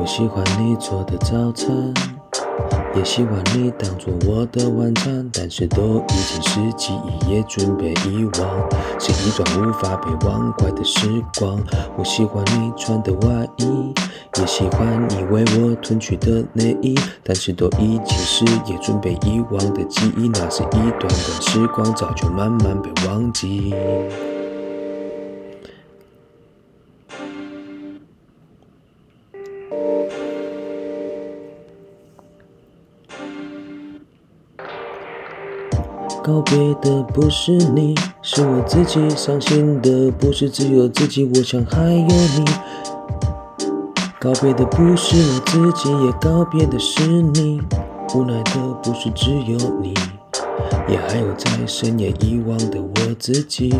我喜欢你做的早餐，也喜欢你当做我的晚餐，但是都已经是记忆，也准备遗忘，是一段无法被忘怀的时光。我喜欢你穿的外衣，也喜欢你为我褪去的内衣，但是都已经是也准备遗忘的记忆，那是一段段时光，早就慢慢被忘记。告别的不是你，是我自己。伤心的不是只有自己，我想还有你。告别的不是我自己，也告别的是你。无奈的不是只有你，也还有在深夜遗忘的我自己。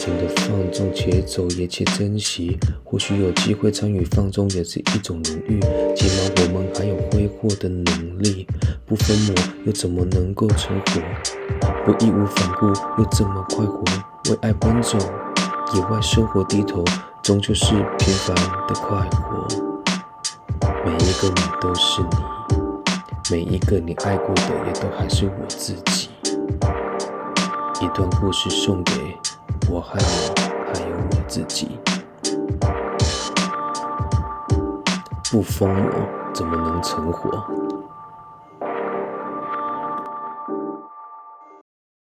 情的放纵，且走也且珍惜。或许有机会参与放纵，也是一种荣誉。起码我们还有挥霍的能力。不分我，又怎么能够存活？不义无反顾，又怎么快活？为爱奔走，野外生活低头，终究是平凡的快活。每一个你都是你，每一个你爱过的，也都还是我自己。一段故事送给。我还有，还有我自己。不疯魔怎么能成活？